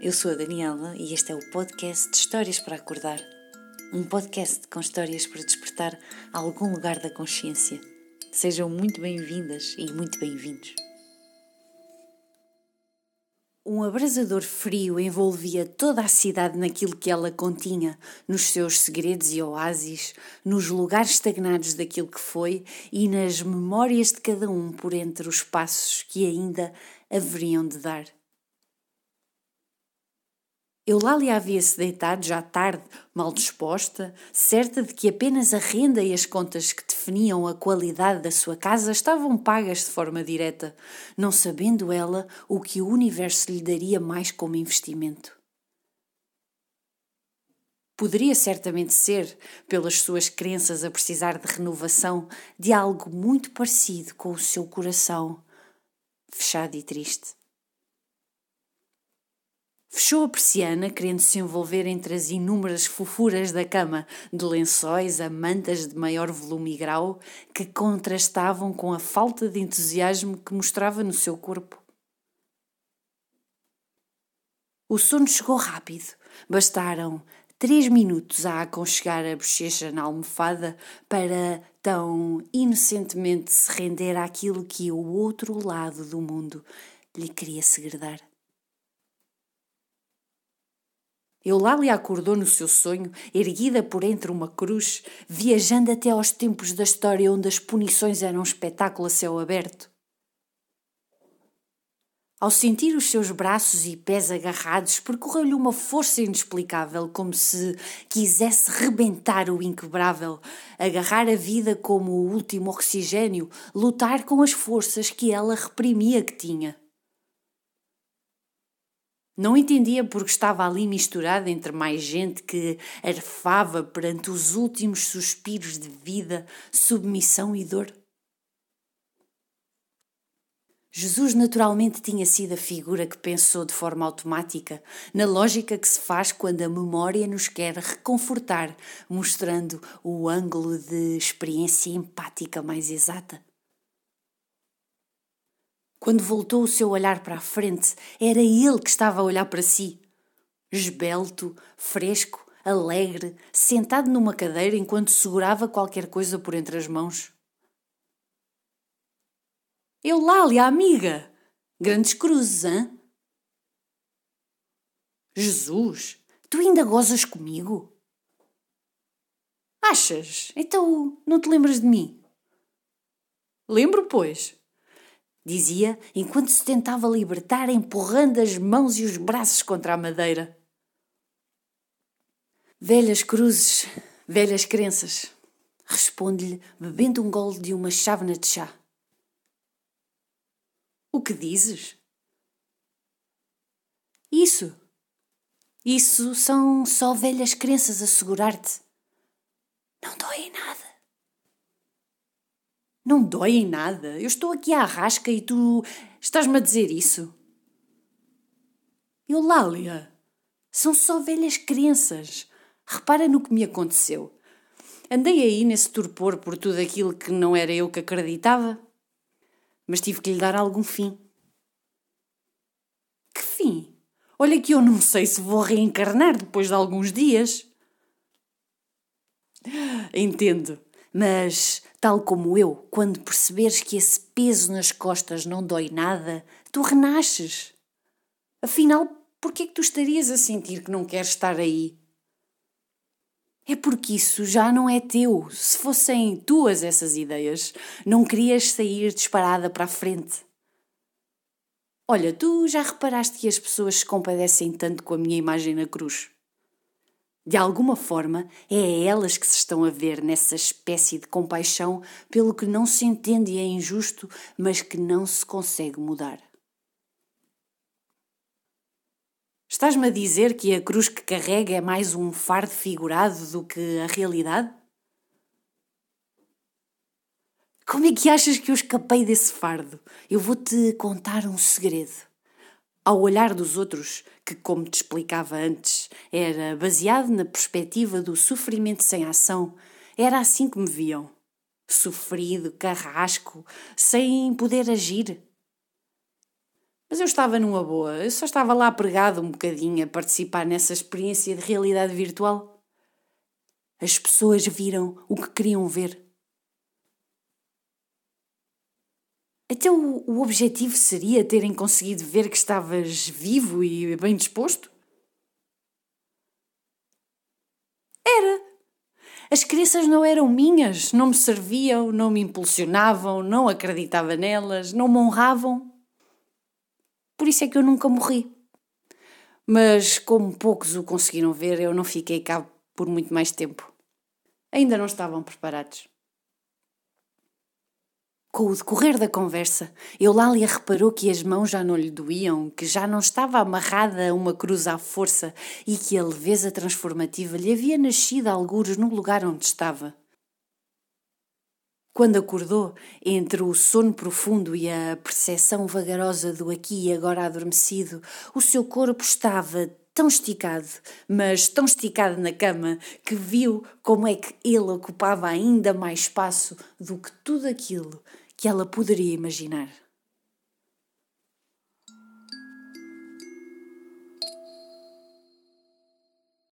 eu sou a Daniela e este é o podcast de Histórias para Acordar. Um podcast com histórias para despertar algum lugar da consciência. Sejam muito bem-vindas e muito bem-vindos. Um abrasador frio envolvia toda a cidade naquilo que ela continha, nos seus segredos e oásis, nos lugares estagnados daquilo que foi e nas memórias de cada um por entre os passos que ainda haveriam de dar. Eulália havia-se deitado já tarde, mal disposta, certa de que apenas a renda e as contas que definiam a qualidade da sua casa estavam pagas de forma direta, não sabendo ela o que o universo lhe daria mais como investimento. Poderia certamente ser, pelas suas crenças a precisar de renovação, de algo muito parecido com o seu coração, fechado e triste. Fechou a persiana, querendo se envolver entre as inúmeras fofuras da cama, de lençóis a mantas de maior volume e grau, que contrastavam com a falta de entusiasmo que mostrava no seu corpo. O sono chegou rápido. Bastaram três minutos a aconchegar a bochecha na almofada para tão inocentemente se render àquilo que o outro lado do mundo lhe queria segredar. Eulália acordou no seu sonho, erguida por entre uma cruz, viajando até aos tempos da história onde as punições eram um espetáculo a céu aberto. Ao sentir os seus braços e pés agarrados, percorreu-lhe uma força inexplicável, como se quisesse rebentar o inquebrável, agarrar a vida como o último oxigênio, lutar com as forças que ela reprimia que tinha. Não entendia porque estava ali misturada entre mais gente que arfava perante os últimos suspiros de vida, submissão e dor. Jesus naturalmente tinha sido a figura que pensou de forma automática, na lógica que se faz quando a memória nos quer reconfortar, mostrando o ângulo de experiência empática mais exata. Quando voltou o seu olhar para a frente, era ele que estava a olhar para si. Esbelto, fresco, alegre, sentado numa cadeira enquanto segurava qualquer coisa por entre as mãos. Eulália, amiga! Grandes cruzes, hã? Jesus, tu ainda gozas comigo? Achas? Então não te lembras de mim? Lembro, pois dizia enquanto se tentava libertar, empurrando as mãos e os braços contra a madeira. Velhas cruzes, velhas crenças, responde-lhe, bebendo um gole de uma chávena de chá. O que dizes? Isso. Isso são só velhas crenças a segurar-te. Não dói nada. Não dói em nada. Eu estou aqui à rasca e tu estás-me a dizer isso. Eulália, são só velhas crenças. Repara no que me aconteceu. Andei aí nesse torpor por tudo aquilo que não era eu que acreditava, mas tive que lhe dar algum fim. Que fim? Olha que eu não sei se vou reencarnar depois de alguns dias. Entendo, mas Tal como eu, quando perceberes que esse peso nas costas não dói nada, tu renasces. Afinal, por que é que tu estarias a sentir que não queres estar aí? É porque isso já não é teu. Se fossem tuas essas ideias, não querias sair disparada para a frente. Olha, tu já reparaste que as pessoas se compadecem tanto com a minha imagem na cruz? De alguma forma, é a elas que se estão a ver nessa espécie de compaixão pelo que não se entende e é injusto, mas que não se consegue mudar. Estás-me a dizer que a cruz que carrega é mais um fardo figurado do que a realidade? Como é que achas que eu escapei desse fardo? Eu vou-te contar um segredo ao olhar dos outros, que, como te explicava antes, era baseado na perspectiva do sofrimento sem ação, era assim que me viam. Sofrido, carrasco, sem poder agir. Mas eu estava numa boa, eu só estava lá pregado um bocadinho a participar nessa experiência de realidade virtual. As pessoas viram o que queriam ver. Até o, o objetivo seria terem conseguido ver que estavas vivo e bem disposto? Era. As crenças não eram minhas, não me serviam, não me impulsionavam, não acreditava nelas, não me honravam. Por isso é que eu nunca morri. Mas como poucos o conseguiram ver, eu não fiquei cá por muito mais tempo. Ainda não estavam preparados. Com o decorrer da conversa, Eulália reparou que as mãos já não lhe doíam, que já não estava amarrada a uma cruz à força e que a leveza transformativa lhe havia nascido algures no lugar onde estava. Quando acordou, entre o sono profundo e a percepção vagarosa do aqui e agora adormecido, o seu corpo estava tão esticado, mas tão esticado na cama, que viu como é que ele ocupava ainda mais espaço do que tudo aquilo que ela poderia imaginar.